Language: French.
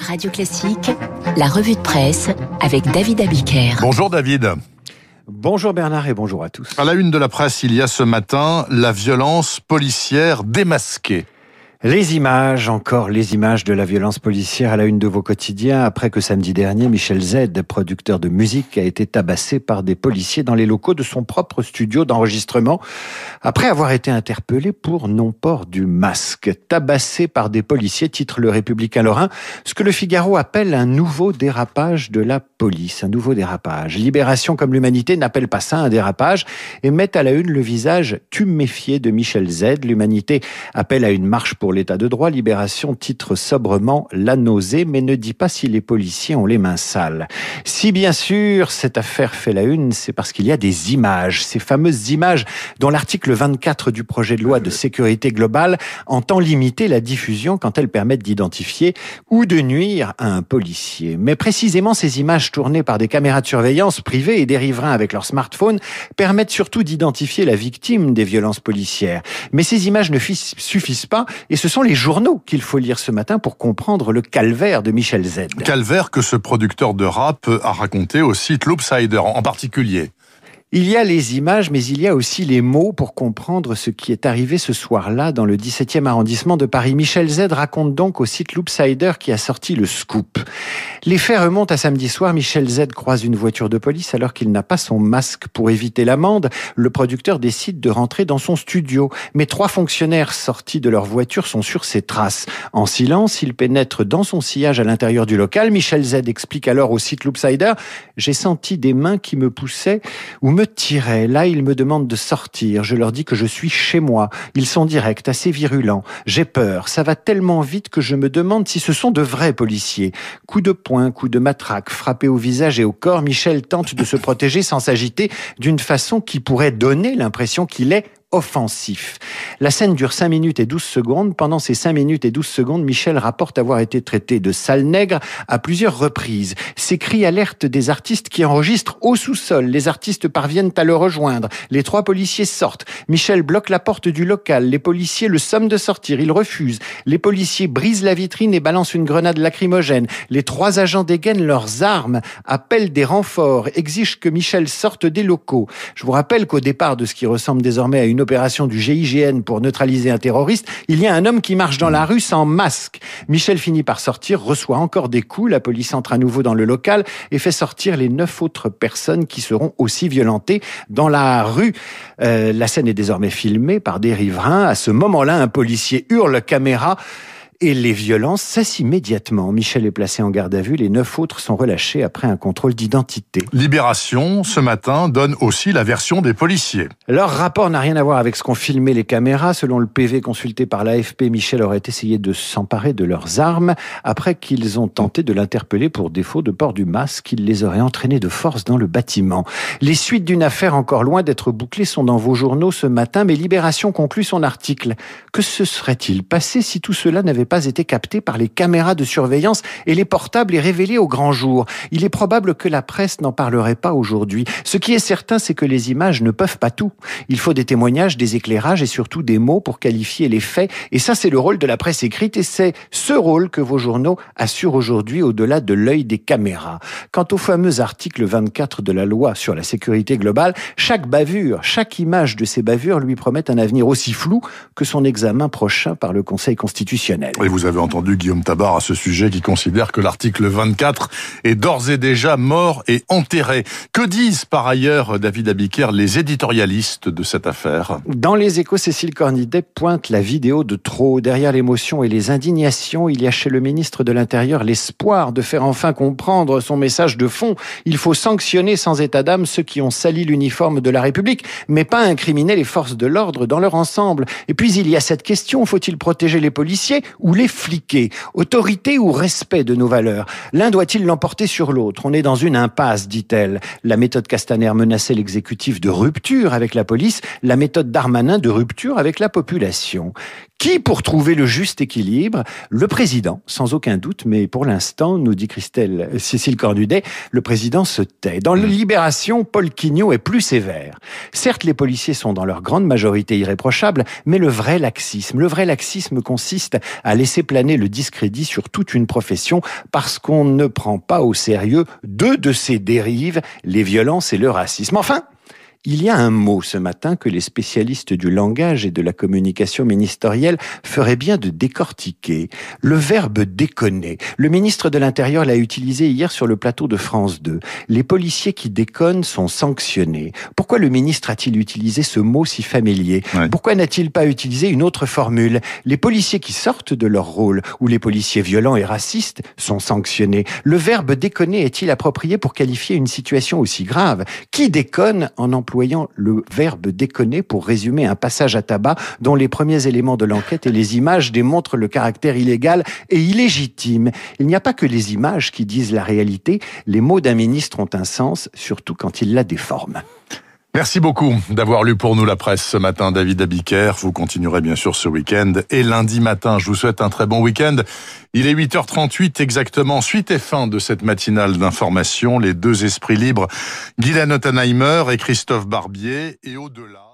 Radio Classique, la revue de presse avec David Abiker. Bonjour David. Bonjour Bernard et bonjour à tous. À la une de la presse, il y a ce matin la violence policière démasquée. Les images, encore les images de la violence policière à la une de vos quotidiens, après que samedi dernier, Michel Z, producteur de musique, a été tabassé par des policiers dans les locaux de son propre studio d'enregistrement, après avoir été interpellé pour non-port du masque. Tabassé par des policiers, titre le Républicain Lorrain, ce que le Figaro appelle un nouveau dérapage de la police, un nouveau dérapage. Libération comme l'humanité n'appelle pas ça un dérapage et met à la une le visage tuméfié de Michel Z. L'humanité appelle à une marche pour l'état de droit, Libération titre sobrement la nausée, mais ne dit pas si les policiers ont les mains sales. Si bien sûr cette affaire fait la une, c'est parce qu'il y a des images, ces fameuses images dont l'article 24 du projet de loi de sécurité globale entend limiter la diffusion quand elles permettent d'identifier ou de nuire à un policier. Mais précisément ces images tournées par des caméras de surveillance privées et des riverains avec leur smartphone permettent surtout d'identifier la victime des violences policières. Mais ces images ne suffisent pas et ce sont les journaux qu'il faut lire ce matin pour comprendre le calvaire de Michel Z. Calvaire que ce producteur de rap a raconté au site Loopsider en particulier. Il y a les images, mais il y a aussi les mots pour comprendre ce qui est arrivé ce soir-là dans le 17e arrondissement de Paris. Michel Z raconte donc au site Loopsider qui a sorti le scoop. Les faits remontent à samedi soir. Michel Z croise une voiture de police alors qu'il n'a pas son masque pour éviter l'amende. Le producteur décide de rentrer dans son studio. Mais trois fonctionnaires sortis de leur voiture sont sur ses traces. En silence, ils pénètrent dans son sillage à l'intérieur du local. Michel Z explique alors au site Loopsider, j'ai senti des mains qui me poussaient ou me tiraient. Là, ils me demandent de sortir. Je leur dis que je suis chez moi. Ils sont directs, assez virulents. J'ai peur. Ça va tellement vite que je me demande si ce sont de vrais policiers. Coup de poing, coup de matraque, frappé au visage et au corps, Michel tente de se protéger sans s'agiter d'une façon qui pourrait donner l'impression qu'il est offensif. La scène dure 5 minutes et 12 secondes. Pendant ces 5 minutes et 12 secondes, Michel rapporte avoir été traité de sale nègre à plusieurs reprises. Ces cris alertent des artistes qui enregistrent au sous-sol. Les artistes parviennent à le rejoindre. Les trois policiers sortent. Michel bloque la porte du local. Les policiers le somment de sortir. Il refuse. Les policiers brisent la vitrine et balancent une grenade lacrymogène. Les trois agents dégainent leurs armes, appellent des renforts, exigent que Michel sorte des locaux. Je vous rappelle qu'au départ de ce qui ressemble désormais à une opération du GIGN pour neutraliser un terroriste, il y a un homme qui marche dans la rue sans masque. Michel finit par sortir, reçoit encore des coups, la police entre à nouveau dans le local et fait sortir les neuf autres personnes qui seront aussi violentées dans la rue. Euh, la scène est désormais filmée par des riverains. À ce moment-là, un policier hurle caméra et les violences cessent immédiatement. Michel est placé en garde à vue, les neuf autres sont relâchés après un contrôle d'identité. Libération, ce matin, donne aussi la version des policiers. Leur rapport n'a rien à voir avec ce qu'ont filmé les caméras. Selon le PV consulté par l'AFP, Michel aurait essayé de s'emparer de leurs armes après qu'ils ont tenté de l'interpeller pour défaut de port du masque. Il les aurait entraînés de force dans le bâtiment. Les suites d'une affaire encore loin d'être bouclées sont dans vos journaux ce matin, mais Libération conclut son article. Que se serait-il passé si tout cela n'avait pas été capté par les caméras de surveillance et les portables et révélé au grand jour. Il est probable que la presse n'en parlerait pas aujourd'hui. Ce qui est certain, c'est que les images ne peuvent pas tout. Il faut des témoignages, des éclairages et surtout des mots pour qualifier les faits. Et ça, c'est le rôle de la presse écrite et c'est ce rôle que vos journaux assurent aujourd'hui au-delà de l'œil des caméras. Quant au fameux article 24 de la loi sur la sécurité globale, chaque bavure, chaque image de ces bavures lui promet un avenir aussi flou que son examen prochain par le Conseil constitutionnel. Et vous avez entendu Guillaume Tabar à ce sujet qui considère que l'article 24 est d'ores et déjà mort et enterré. Que disent par ailleurs, David Abiker, les éditorialistes de cette affaire? Dans les échos, Cécile Cornidet pointe la vidéo de trop. Derrière l'émotion et les indignations, il y a chez le ministre de l'Intérieur l'espoir de faire enfin comprendre son message de fond. Il faut sanctionner sans état d'âme ceux qui ont sali l'uniforme de la République, mais pas incriminer les forces de l'ordre dans leur ensemble. Et puis il y a cette question, faut-il protéger les policiers ou les fliquer Autorité ou respect de nos valeurs L'un doit-il l'emporter sur l'autre? On est dans une impasse, dit-elle. La méthode Castaner menaçait l'exécutif de rupture avec la police, la méthode Darmanin de rupture avec la population. Qui pour trouver le juste équilibre? Le président, sans aucun doute, mais pour l'instant, nous dit Christelle Cécile Cornudet, le président se tait. Dans la Libération, Paul Quignot est plus sévère. Certes, les policiers sont dans leur grande majorité irréprochables, mais le vrai laxisme, le vrai laxisme consiste à laisser planer le discrédit sur toute une profession parce qu'on ne prend pas au sérieux deux de ces dérives, les violences et le racisme. Enfin, il y a un mot ce matin que les spécialistes du langage et de la communication ministérielle feraient bien de décortiquer. Le verbe déconner. Le ministre de l'Intérieur l'a utilisé hier sur le plateau de France 2. Les policiers qui déconnent sont sanctionnés. Pourquoi le ministre a-t-il utilisé ce mot si familier? Pourquoi n'a-t-il pas utilisé une autre formule? Les policiers qui sortent de leur rôle ou les policiers violents et racistes sont sanctionnés. Le verbe déconner est-il approprié pour qualifier une situation aussi grave? Qui déconne en employant employant le verbe déconner pour résumer un passage à tabac dont les premiers éléments de l'enquête et les images démontrent le caractère illégal et illégitime. Il n'y a pas que les images qui disent la réalité, les mots d'un ministre ont un sens, surtout quand il la déforme. Merci beaucoup d'avoir lu pour nous la presse ce matin, David Abiker. Vous continuerez bien sûr ce week-end et lundi matin. Je vous souhaite un très bon week-end. Il est 8h38 exactement. Suite et fin de cette matinale d'information. Les deux esprits libres, Guylaine Ottenheimer et Christophe Barbier. Et au-delà...